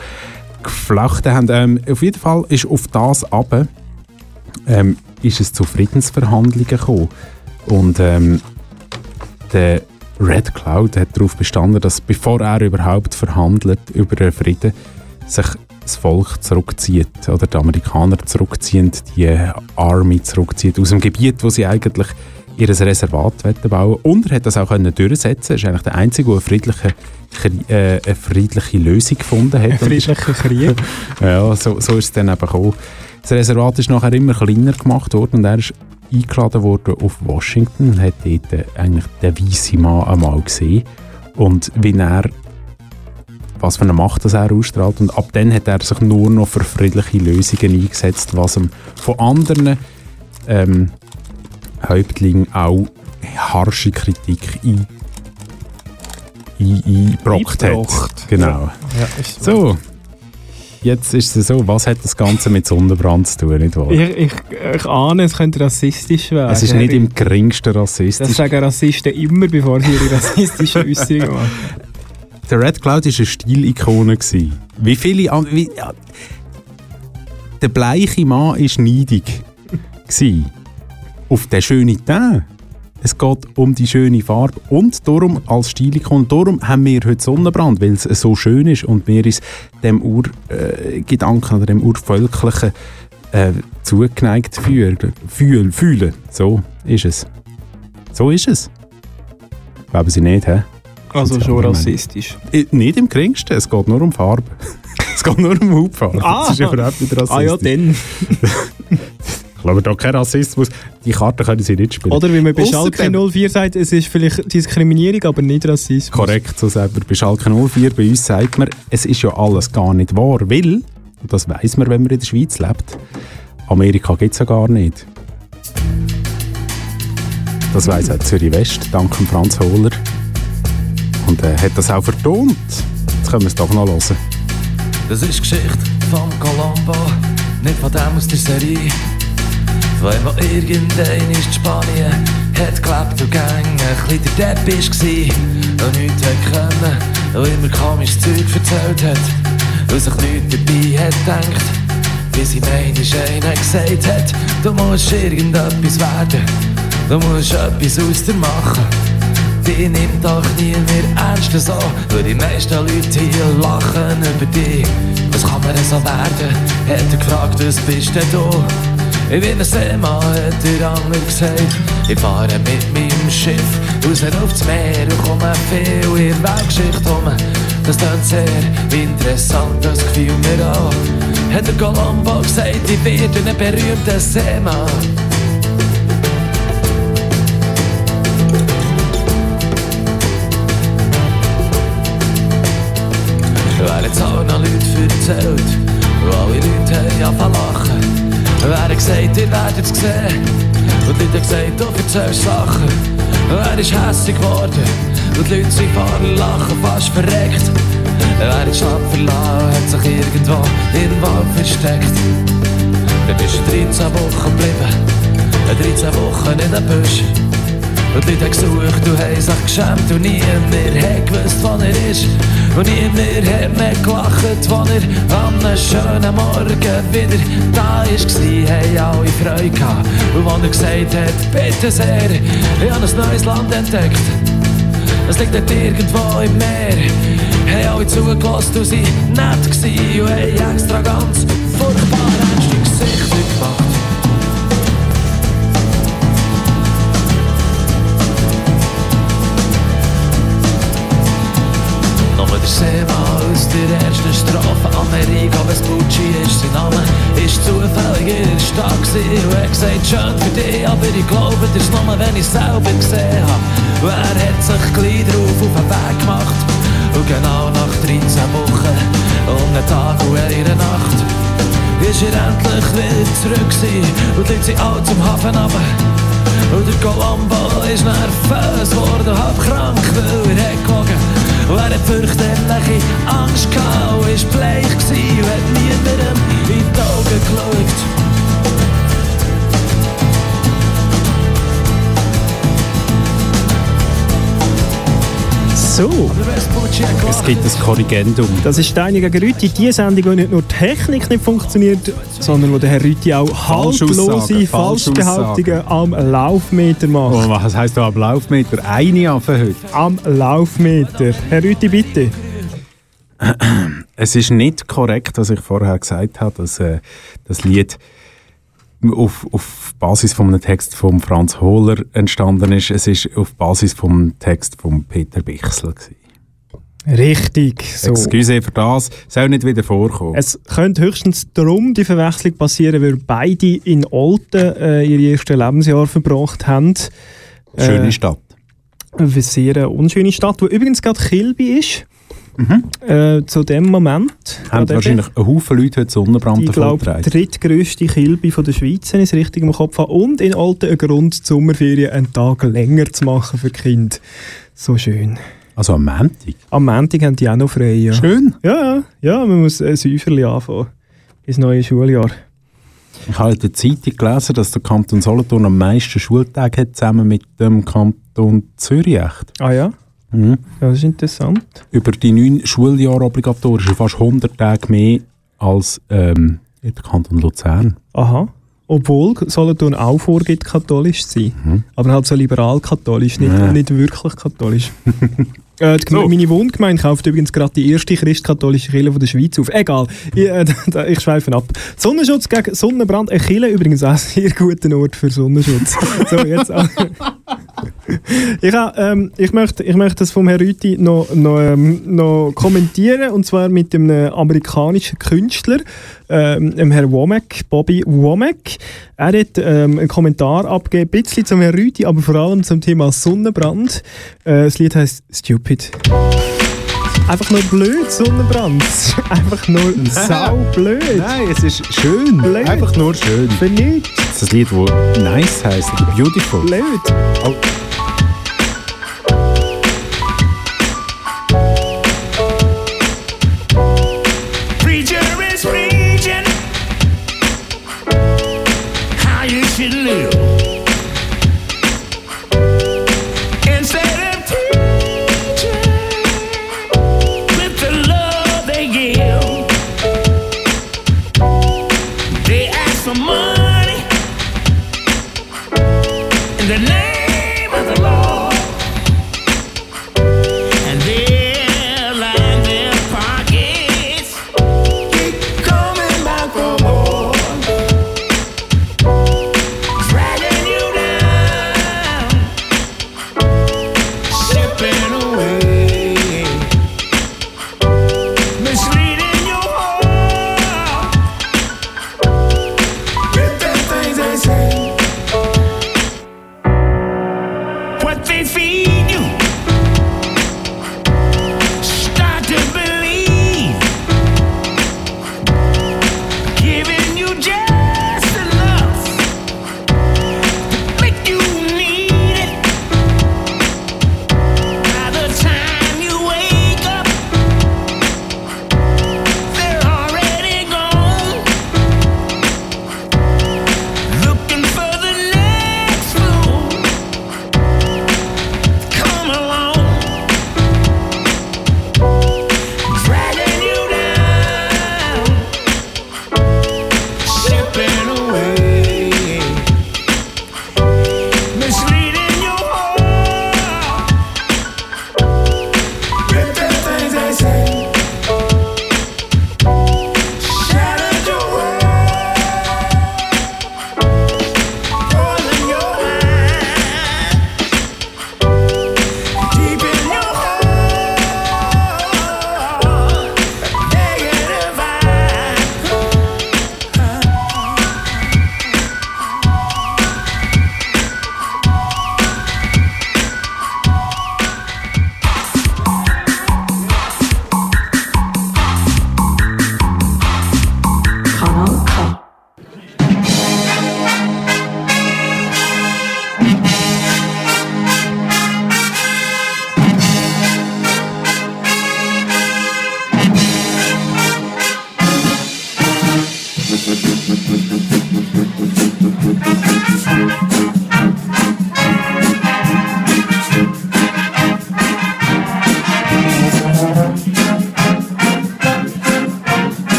Speaker 2: geflochten haben. Ähm, auf jeden Fall ist auf das ab ähm, ist es zu Friedensverhandlungen gekommen und ähm, der Red Cloud hat darauf bestanden, dass bevor er überhaupt verhandelt über einen Frieden, sich das Volk zurückzieht oder die Amerikaner zurückziehen, die Army zurückzieht aus dem Gebiet, wo sie eigentlich ihr Reservat bauen Und er hat das auch können durchsetzen. Er ist eigentlich der Einzige, der eine friedliche, äh, eine friedliche Lösung gefunden hat.
Speaker 1: Ein friedlicher Krieg.
Speaker 2: ja, so, so ist es dann eben gekommen. Das Reservat ist nachher immer kleiner gemacht worden und er ist eingeladen worden auf Washington und hat dort eigentlich den weißen Mann einmal gesehen. Und wie er was für eine Macht das er ausstrahlt. Und ab dann hat er sich nur noch für friedliche Lösungen eingesetzt, was ihm von anderen ähm, Häuptlingen auch harsche Kritik ein, ein, eingebrockt hat. Genau.
Speaker 1: Ja,
Speaker 2: so, jetzt ist es so, was hat das Ganze mit Sonnenbrand zu tun, nicht wahr?
Speaker 1: Ich, ich, ich ahne, es könnte rassistisch werden.
Speaker 2: es ist nicht im geringsten rassistisch.
Speaker 1: Das sagen Rassisten immer, bevor sie ihre rassistischen Äußerungen machen.
Speaker 2: Der Red Cloud war eine Stilikone. Wie viele an, wie, ja, Der bleiche Mann war neidig. auf den schönen Teint. Es geht um die schöne Farbe und darum als Stilikon, darum haben wir heute Sonnenbrand, weil es so schön ist und wir uns dem Urgedanken äh, oder dem Urvölklichen äh, zugeneigt fühlen, fühlen, fühlen. So ist es. So ist es. Glauben Sie nicht, hä?
Speaker 1: Also schon rassistisch.
Speaker 2: Äh, Nicht im geringsten, es geht nur um Farbe. es geht nur um Hautfarbe. das ist überhaupt nicht rassistisch.
Speaker 1: ah ja, dann.
Speaker 2: Glaube, da kein Rassismus. Die Karte können Sie nicht spielen.
Speaker 1: Oder wie man bei Schalke
Speaker 2: Außerdem-
Speaker 1: 04 sagt, es ist vielleicht Diskriminierung, aber nicht Rassismus.
Speaker 2: Korrekt, so sagt man bei Schalke 04. Bei uns sagt man, es ist ja alles gar nicht wahr, weil, und das weiß man, wenn man in der Schweiz lebt, Amerika gibt es ja gar nicht. Das weiss auch Zürich West, dank Franz Hohler. Und er hat das auch vertont. Jetzt können wir es doch noch hören.
Speaker 20: Das ist Geschichte vom Colombo, nicht von dem aus der Serie. Ihm, der irgendein ist Spanien hat gelebt und gang ein bisschen der Depp war und nichts hat können und immer komisches Zeug erzählt hat und sich nichts dabei hat gedacht. Bis ihm einer gesagt hat, du musst irgendetwas werden, du musst etwas aus dir machen. Die nimmt doch nie mehr ernst so, weil die meisten Leute hier lachen über dich. Was kann man denn so werden? Hat er gefragt, was bist denn du? Ich bin ein Seemann, hat der andere gesagt. Ich fahre mit meinem Schiff raus aufs Meer und komme viel in Weltgeschichte rum. Das klingt sehr interessant, das gefiel mir auch. Hat der Colombo gesagt, ich werde ein berühmter Seemann. Weil jetzt auch noch Leute erzählt Und alle Leute haben angefangen zu lachen Wer hat gesagt, ihr werdet es sehen? Und die Leute gesagt, du erzählst Sachen. Wer ist hässig geworden. Und die Leute sind vor Lachen fast verreckt. Wer die Stadt verlassen Hat sich irgendwo den Wald versteckt. Dann bist du 13 Wochen geblieben. 13 Wochen in den Busch und Leute haben gesucht und haben sich geschämt. Und niemand hat gewusst, wo er ist. Und niemand hat mehr gelacht, wo er an einem schönen Morgen wieder da war Haben alle Freude gehabt. Und als er gesagt hat, bitte sehr Ich habe ein neues Land entdeckt. Es liegt dort irgendwo im Meer. Haben alle zugelassen und sind nett gewesen Und haben extra ganz furchtbar ernste Gesichter der Seemann aus der ersten Strophe an Amerigo Vespucci ist sein Name, ist zufällig in der Stadt gewesen. Und er gesagt, schön für dich, aber ich glaube, das ist nur, wenn ich selber gesehen habe. Und er hat sich gleich drauf auf den Weg gemacht. Und genau nach 13 Wochen, um einen Tag und eine Nacht, ist er endlich wieder zurück gewesen. Und liegt sie alle zum Hafen runter. Und der Colombo ist nervös geworden, halb krank, weil er hat gelogen. Und er hat fürchterliche Angst gehabt ist bleich gewesen hat niemandem in die Augen geschaut.
Speaker 1: So.
Speaker 2: Es gibt ein Korrigendum.
Speaker 1: Das ist Steini gegen Rüti. Die Sendung, wo nicht nur die Technik nicht funktioniert, sondern wo der Herr Rüti auch haltlose Falschbehauptungen am Laufmeter macht.
Speaker 2: Oh, was heisst da am Laufmeter? Eine Affe heute.
Speaker 1: Am Laufmeter. Herr Rüti, bitte.
Speaker 2: Es ist nicht korrekt, was ich vorher gesagt habe, dass äh, das Lied auf, auf Basis von einem Text von Franz Hohler entstanden ist. Es ist auf Basis vom Text von Peter Bichsel. Gewesen.
Speaker 1: Richtig. So.
Speaker 2: Excuse für das, soll nicht wieder vorkommen.
Speaker 1: Es könnte höchstens darum die Verwechslung passieren, weil beide in Olten äh, ihr erstes Lebensjahr verbracht haben.
Speaker 2: Schöne
Speaker 1: Äh,
Speaker 2: Stadt.
Speaker 1: Eine sehr unschöne Stadt, wo übrigens gerade Kilby ist. Äh, zu dem Moment.
Speaker 2: Haben wahrscheinlich einen Haufen Leute heute Sonnenbrand
Speaker 1: die, glaube
Speaker 2: davongetragen.
Speaker 1: drittgrößte Kilby von der Schweiz, wenn ich es richtig im Kopf habe. Und in Olten ein Grund, die Sommerferien einen Tag länger zu machen für die Kinder. So schön.
Speaker 2: Also am Montag?
Speaker 1: Am Montag haben die auch noch frei, ja.
Speaker 2: Schön.
Speaker 1: Ja, ja. Man muss ein Säuferli anfangen. Ins neue Schuljahr.
Speaker 2: Ich habe in der Zeitung gelesen, dass der Kanton Solothurn am meisten Schultage hat, zusammen mit dem Kanton Zürich.
Speaker 1: Ah ja?
Speaker 2: Mhm.
Speaker 1: Das ist interessant.
Speaker 2: Über die neun Schuljahre obligatorisch fast 100 Tage mehr als ähm, in der Kanton Luzern.
Speaker 1: Aha. Obwohl Solothurn auch vorgibt, katholisch zu sein. Aber halt so liberal-katholisch, nicht,
Speaker 2: Ja.
Speaker 1: nicht wirklich katholisch. äh, die Geme- Meine Wohngemeinde kauft übrigens gerade die erste christkatholische Kirche von der Schweiz auf. Egal, ich, äh, ich schweife ab. Sonnenschutz gegen Sonnenbrand. Eine Kirche übrigens auch ein sehr guter Ort für Sonnenschutz. so, jetzt auch. Ich, hab, ähm, ich, möchte, ich möchte das vom Herrn Rüti noch, noch, ähm, noch kommentieren, und zwar mit einem amerikanischen Künstler, ähm, dem Herrn Womack, Bobby Womack. Er hat ähm, einen Kommentar abgegeben, ein bisschen zum Herrn Rüti, aber vor allem zum Thema Sonnenbrand. Äh, das Lied heißt Stupid. Einfach nur blöd, Sonnenbrand. Einfach nur sau blöd.
Speaker 2: Nein, es ist schön.
Speaker 1: Blöd.
Speaker 2: Einfach nur schön.
Speaker 1: Für nichts.
Speaker 2: Das Lied, das nice heisst beautiful.
Speaker 1: Blöd.
Speaker 2: Oh.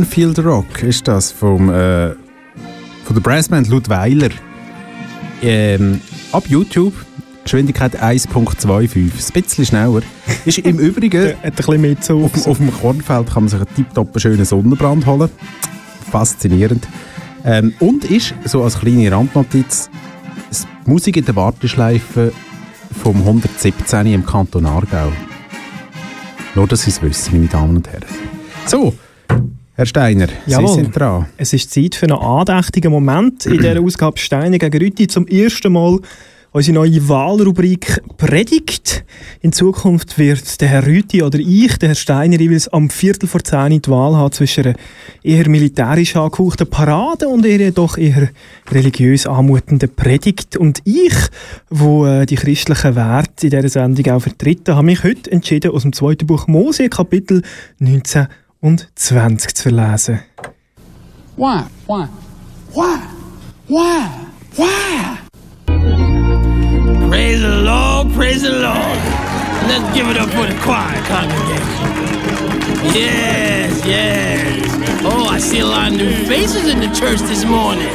Speaker 2: Cornfield Rock ist das vom, äh, von der Brassband Ludweiler. Ähm, ab YouTube, Geschwindigkeit 1.25, ein bisschen schneller. Ist im Übrigen,
Speaker 1: Hat ein bisschen mehr zu.
Speaker 2: auf, auf dem Kornfeld kann man sich einen tiptop schönen Sonnenbrand holen. Faszinierend. Ähm, und ist, so als kleine Randnotiz, Musik in der Warteschleife vom 117 im Kanton Aargau. Nur, dass Sie es wissen, meine Damen und Herren. So, Herr Steiner,
Speaker 1: Jawohl.
Speaker 2: Sie sind dran.
Speaker 1: Es ist Zeit für einen andächtigen Moment in dieser Ausgabe Steine gegen Rüti. Zum ersten Mal unsere neue Wahlrubrik Predigt. In Zukunft wird der Herr Rüti oder ich, der Herr Steiner, jeweils am Viertel vor zehn die Wahl haben zwischen einer eher militärisch angehauchten Parade und einer doch eher religiös anmutenden Predigt. Und ich, wo äh, die christlichen Werte in dieser Sendung auch vertreten, habe mich heute entschieden, aus dem zweiten Buch Mose, Kapitel 19 und 20 zu verlesen.
Speaker 21: Why? Why? Why? Why? Why?
Speaker 22: Praise the Lord, praise the Lord. Let's give it up for the choir congregation. Yes, yes. Oh, I see a lot of new faces in the church this morning.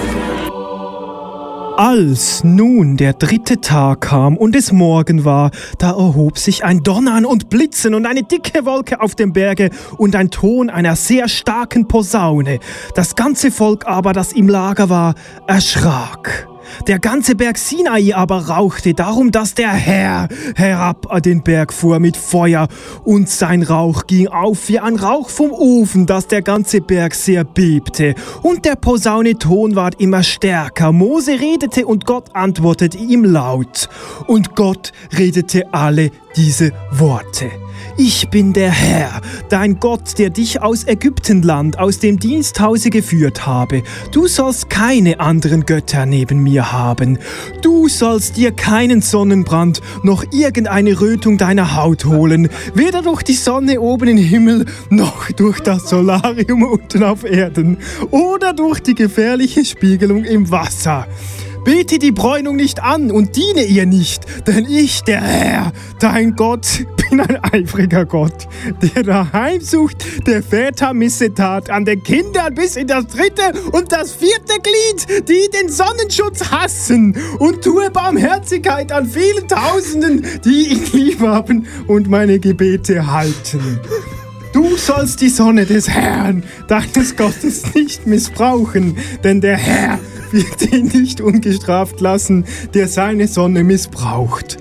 Speaker 1: Als nun der dritte Tag kam und es Morgen war, da erhob sich ein Donnern und Blitzen und eine dicke Wolke auf dem Berge und ein Ton einer sehr starken Posaune. Das ganze Volk aber, das im Lager war, erschrak. Der ganze Berg Sinai aber rauchte darum, dass der Herr herab an den Berg fuhr mit Feuer und sein Rauch ging auf wie ein Rauch vom Ofen, dass der ganze Berg sehr bebte. Und der Posaune Ton ward immer stärker. Mose redete und Gott antwortete ihm laut. Und Gott redete alle diese Worte. Ich bin der Herr, dein Gott, der dich aus Ägyptenland, aus dem Diensthause geführt habe. Du sollst keine anderen Götter neben mir haben. Du sollst dir keinen Sonnenbrand noch irgendeine Rötung deiner Haut holen, weder durch die Sonne oben im Himmel, noch durch das Solarium unten auf Erden, oder durch die gefährliche Spiegelung im Wasser. Bete die Bräunung nicht an und diene ihr nicht, denn ich, der Herr, dein Gott, bin ein eifriger Gott, der daheim sucht, der Väter Missetat an den Kindern bis in das dritte und das vierte Glied, die den Sonnenschutz hassen und tue Barmherzigkeit an vielen Tausenden, die ihn lieb haben und meine Gebete halten. Du sollst die Sonne des Herrn, deines Gottes, nicht missbrauchen, denn der Herr wird ihn nicht ungestraft lassen, der seine Sonne missbraucht.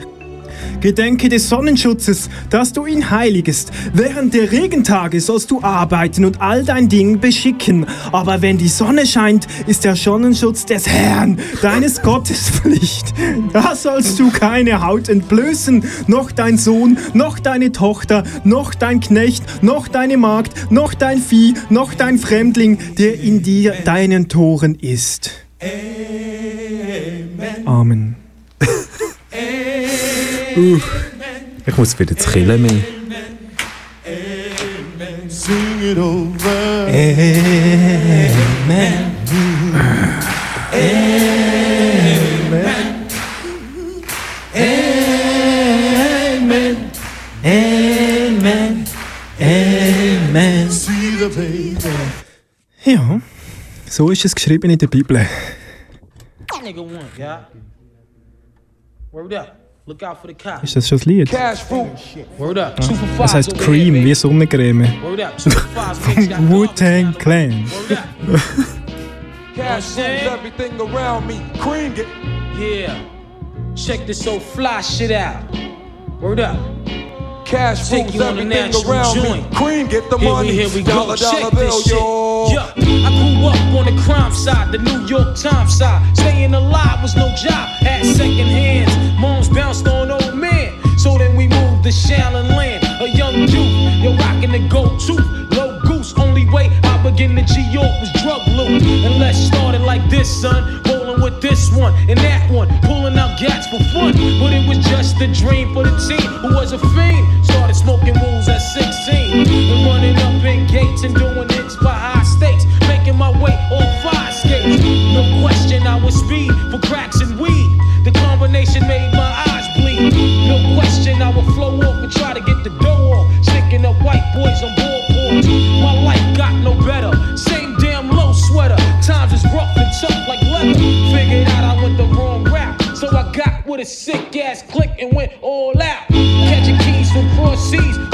Speaker 1: Gedenke des Sonnenschutzes, dass du ihn heiligest. Während der Regentage sollst du arbeiten und all dein Ding beschicken. Aber wenn die Sonne scheint, ist der Sonnenschutz des Herrn, deines Gottes Pflicht. Da sollst du keine Haut entblößen, noch dein Sohn, noch deine Tochter, noch dein Knecht, noch deine Magd, noch dein Vieh, noch dein Fremdling, der in dir deinen Toren ist. Amen.
Speaker 2: Uh, ich muss wieder zu killen mehr.
Speaker 1: Amen. Amen. Amen. Amen.
Speaker 11: The baby.
Speaker 1: Ja, so ist es geschrieben in der Bibel. Ist das schon das Lied?
Speaker 22: For
Speaker 1: Das heißt Cream, wie Sonnencreme. Wu-Tang Clan.
Speaker 22: Cash rules everything around me. Cream it. Yeah. Check this old fly shit out. Word up.
Speaker 11: Cash
Speaker 22: Take
Speaker 11: rules
Speaker 22: you on a
Speaker 11: everything around me.
Speaker 22: joint.
Speaker 11: Cream, get the
Speaker 22: here
Speaker 11: money.
Speaker 22: We, here we
Speaker 11: Dollar,
Speaker 22: go.
Speaker 11: dollar
Speaker 22: Check
Speaker 11: bill,
Speaker 22: this shit.
Speaker 11: yo.
Speaker 22: Yeah. I grew up on the crime side, the New York Times side. Staying alive was no job. Had second hands. Moms bounced on old men. So then we moved to Shallon Land. A young youth, you're rocking the gold tooth. Low goose, only way I began to G York was drug loot. And let's start it like this, son. With this one and that one. Pulling out gats for fun. But it was just a dream for the team who was a fiend. Started smoking rules at 16. And running up in gates and doing hits by high stakes. Making my way on fire skates. No question, I was speed for cracks and weed. The combination made my eyes bleed. No question, I would flow off and try to get the dough off. Sticking up white boys on board porch. My life sick ass click and went all out. Catching keys from cross seas,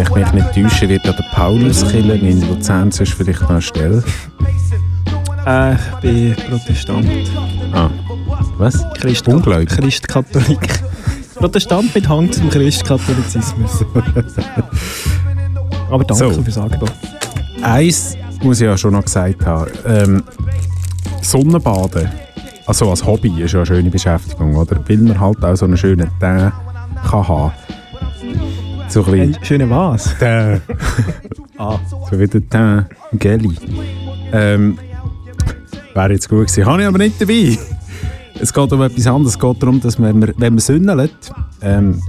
Speaker 2: ich
Speaker 23: what
Speaker 2: mich nicht täusche, wird der Paulus killen in Luzern, sonst vielleicht noch eine Stelle.
Speaker 1: Äh, ich bin Protestant.
Speaker 2: Ah. Was?
Speaker 1: Christ
Speaker 2: Ungläubig?
Speaker 1: Christkatholik. Protestant mit Hang zum Christkatholizismus. Aber danke
Speaker 2: So.
Speaker 1: fürs Angebot.
Speaker 2: Eins muss ich ja schon noch gesagt haben. Ähm, Sonnenbaden, also als Hobby, ist ja eine schöne Beschäftigung, oder? Weil man halt auch so einen schönen Teint kann haben. So ein
Speaker 1: schöner was?
Speaker 2: Teint.
Speaker 1: Ah.
Speaker 2: So wie der Teint Gelli. Ähm, Wäre jetzt gut gewesen. Habe ich aber nicht dabei. Es geht um etwas anderes. Es geht darum, dass man, wenn man sünnelt, ähm,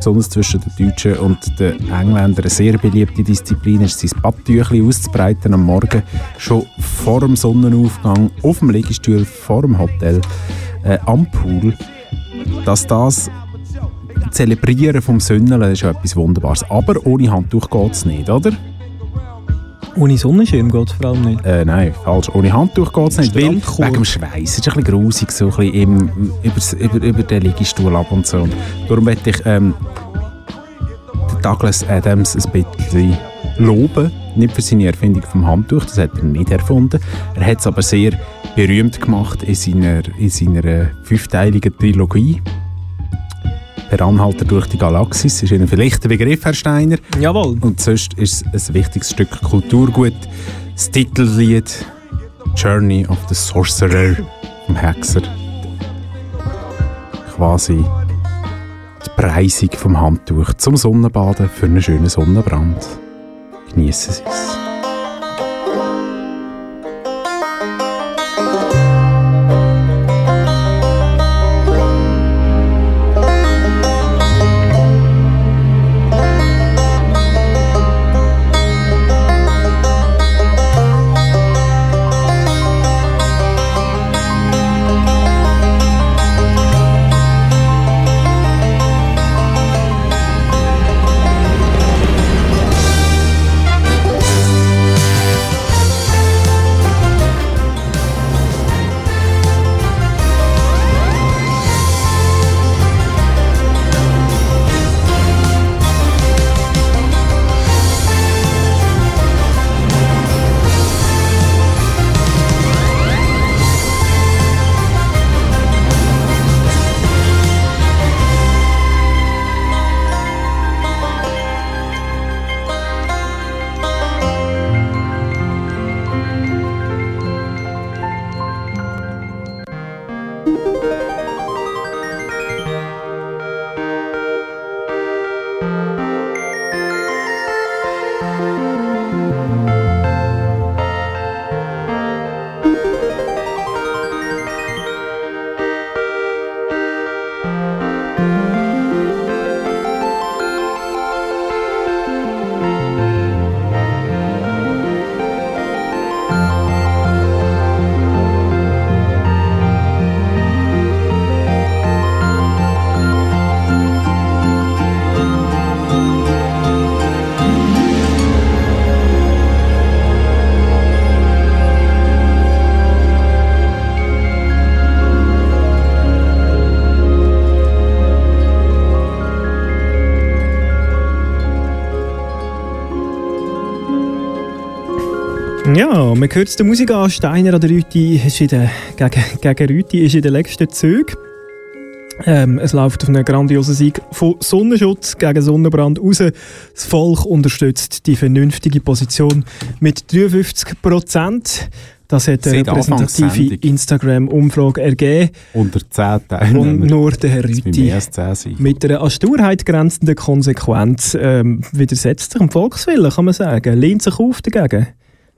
Speaker 2: besonders zwischen den Deutschen und den Engländern eine sehr beliebte Disziplin ist, sein Badtüchli auszubreiten am Morgen, schon vor dem Sonnenaufgang, auf dem Liegestuhl, vor dem Hotel, äh, am Pool. Dass das Zelebrieren vom Sünneln ist etwas Wunderbares. Aber ohne Handtuch geht es nicht, oder?
Speaker 1: Ohne Sonnenschirm geht es vor allem nicht.
Speaker 2: Äh, nein, falsch. Ohne Handtuch geht es nicht. Weil, wegen dem Schweiß. Es ist ein bisschen grusig, so ein bisschen im, über, über den Liegestuhl ab und so. Und darum möchte ich ähm, den Douglas Adams ein bisschen loben. Nicht für seine Erfindung vom Handtuch, das hat er nicht erfunden. Er hat es aber sehr berühmt gemacht in seiner, in seiner äh, fünfteiligen Trilogie. Per Anhalter durch die Galaxis ist Ihnen vielleicht ein Begriff, Herr Steiner.
Speaker 1: Jawohl.
Speaker 2: Und sonst ist es ein wichtiges Stück Kulturgut. Das Titellied Journey of the Sorcerer vom Hexer. Quasi die Preisung vom Handtuch zum Sonnenbaden für einen schönen Sonnenbrand. Genießen Sie es.
Speaker 1: Ja, man hört es der Musik an. Steiner oder Rüti ist in der, gegen, gegen Rüti ist in den letzten Zügen. Ähm, es läuft auf einen grandiosen Sieg von Sonnenschutz gegen Sonnenbrand raus. Das Volk unterstützt die vernünftige Position mit 53 Prozent. Das hat eine
Speaker 2: Seit
Speaker 1: repräsentative. Instagram-Umfrage ergeben.
Speaker 2: Unter 10
Speaker 1: Und
Speaker 2: Teilnehmern.
Speaker 1: nur der Herr Rüti
Speaker 2: mehr als 10 sein.
Speaker 1: mit einer an Sturheit grenzenden Konsequenz ähm, widersetzt sich dem Volkswillen, kann man sagen. Lehnt sich auf dagegen.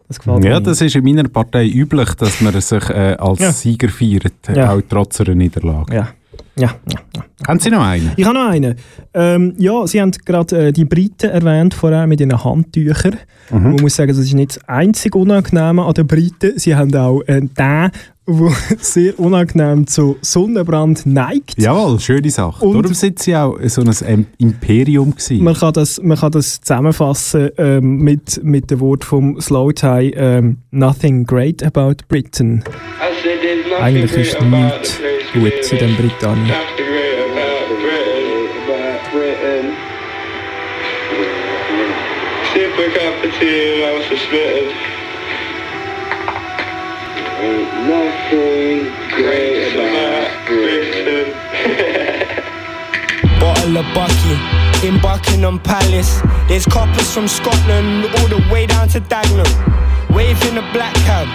Speaker 1: Das gefällt
Speaker 2: Ja,
Speaker 1: mir.
Speaker 2: das ist in meiner Partei üblich, dass man sich äh, als
Speaker 1: Ja.
Speaker 2: Sieger feiert,
Speaker 1: Ja.
Speaker 2: auch trotz einer Niederlage.
Speaker 1: Ja. Ja, ja, ja.
Speaker 2: Haben Sie noch einen?
Speaker 1: Ich habe noch einen. Ähm, ja, Sie haben gerade äh, die Briten erwähnt, vorher mit ihren Handtüchern.
Speaker 2: Mhm.
Speaker 1: Man muss sagen, das ist nicht das einzig Unangenehme an den Briten. Sie haben auch äh, den, der sehr unangenehm zu Sonnenbrand neigt.
Speaker 2: Jawohl, schöne Sache.
Speaker 1: Und-
Speaker 2: Darum sind Sie auch so ein Imperium gewesen.
Speaker 1: Man kann das, man kann das zusammenfassen ähm, mit, mit dem Wort vom Slow Tie ähm, Nothing great about Britain. Eigentlich ist nichts gut in dem Britannien.
Speaker 24: Sip a cup of tea and I was suspended. Ain't nothing great about Britain.
Speaker 23: Bottle of Bucky in Buckingham Palace. There's coppers from Scotland all the way down to Dagenham. Waving a black cab,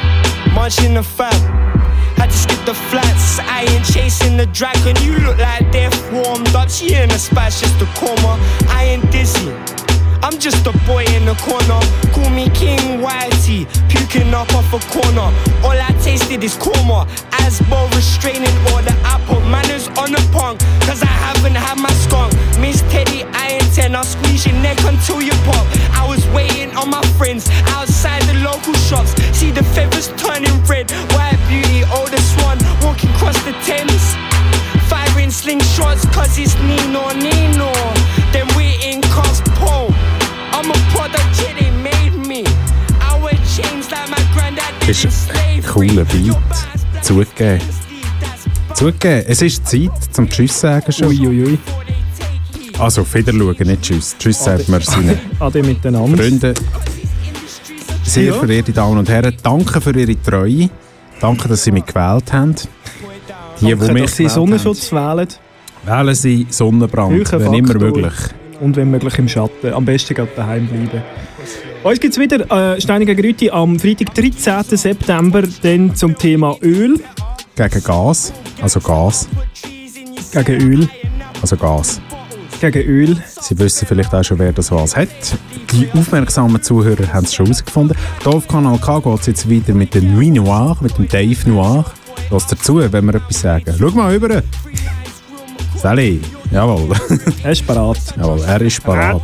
Speaker 23: munching the fab. Had to skip the flats, I ain't chasing the dragon. You look like death warmed up. She in a splash, just a coma. I ain't dizzy. I'm just a boy in the corner. Call me King Whitey, puking up off a corner. All I tasted is korma. Asbo restraining order. I put manners on the punk, cause I haven't had my skunk. Miss Teddy, I ain't ten. I'll squeeze your neck until you pop. I was waiting on my friends outside the local shops. See the feathers turning red. Beauty, oldest one, walking across the Thames. Firing slingshots, cause it's Nino Nino. Then we in Cospo. I'm a yeah, they made me. I wear chains like my granddad did
Speaker 2: ist
Speaker 23: in
Speaker 2: ein
Speaker 23: slavery.
Speaker 2: cooler Beat. Zugegeben. Zugegeben, es ist Zeit zum Tschüss sagen schon.
Speaker 1: Uiuiui.
Speaker 2: Also, auf Wiederschauen, nicht Tschüss. Tschüss sagt man seinen
Speaker 1: Ade miteinander.
Speaker 2: Freunde. Sehr
Speaker 1: Ja.
Speaker 2: verehrte Damen und Herren, danke für Ihre Treue. Danke, dass Sie mich gewählt haben. Die,
Speaker 1: Danke,
Speaker 2: die mich
Speaker 1: dass Sie Sonnenschutz wählen.
Speaker 2: haben. Wählen Sie Sonnenbrand, wenn immer möglich.
Speaker 1: Und wenn möglich im Schatten. Am besten gerade daheim bleiben. Uns gibt es wieder äh, Steine gegen Rüti am Freitag, 13. September, dann zum Thema Öl.
Speaker 2: Gegen Gas, also Gas,
Speaker 1: Gegen Öl.
Speaker 2: also Gas.
Speaker 1: Gegen Öl.
Speaker 2: Sie wissen vielleicht auch schon, wer das was hat. Die aufmerksamen Zuhörer haben es schon herausgefunden. Hier auf Kanal K geht es jetzt weiter mit dem Nuit Noir, mit dem Dave Noir. Lass dazu, wenn wir etwas sagen. Schau mal rüber. Sally, jawohl.
Speaker 1: Er ist parat.
Speaker 2: Jawohl, er ist parat.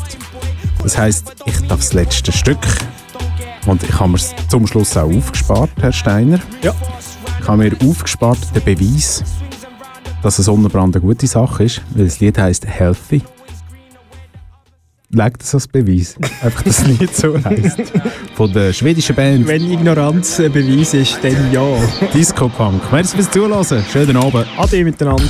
Speaker 2: Das heisst, ich darf das letzte Stück. Und ich habe mir es zum Schluss auch aufgespart, Herr Steiner.
Speaker 1: Ja.
Speaker 2: Ich habe mir aufgespart den Beweis, dass ein Sonnenbrand eine gute Sache ist, weil das Lied heisst Healthy. Legt das als Beweis. Einfach das Lied so heisst. Von der schwedischen Band
Speaker 1: Wenn Ignoranz ein Beweis ist, dann ja.
Speaker 2: Disco Punk. Merci fürs Zuhören. Schönen Abend.
Speaker 1: Ade miteinander.